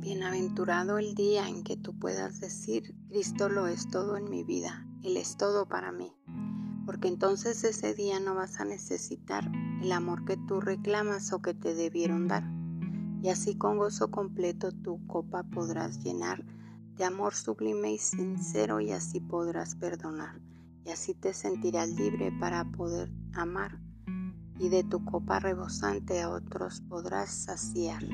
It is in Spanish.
Bienaventurado el día en que tú puedas decir, Cristo lo es todo en mi vida, Él es todo para mí, porque entonces ese día no vas a necesitar el amor que tú reclamas o que te debieron dar, y así con gozo completo tu copa podrás llenar de amor sublime y sincero y así podrás perdonar, y así te sentirás libre para poder amar, y de tu copa rebosante a otros podrás saciar.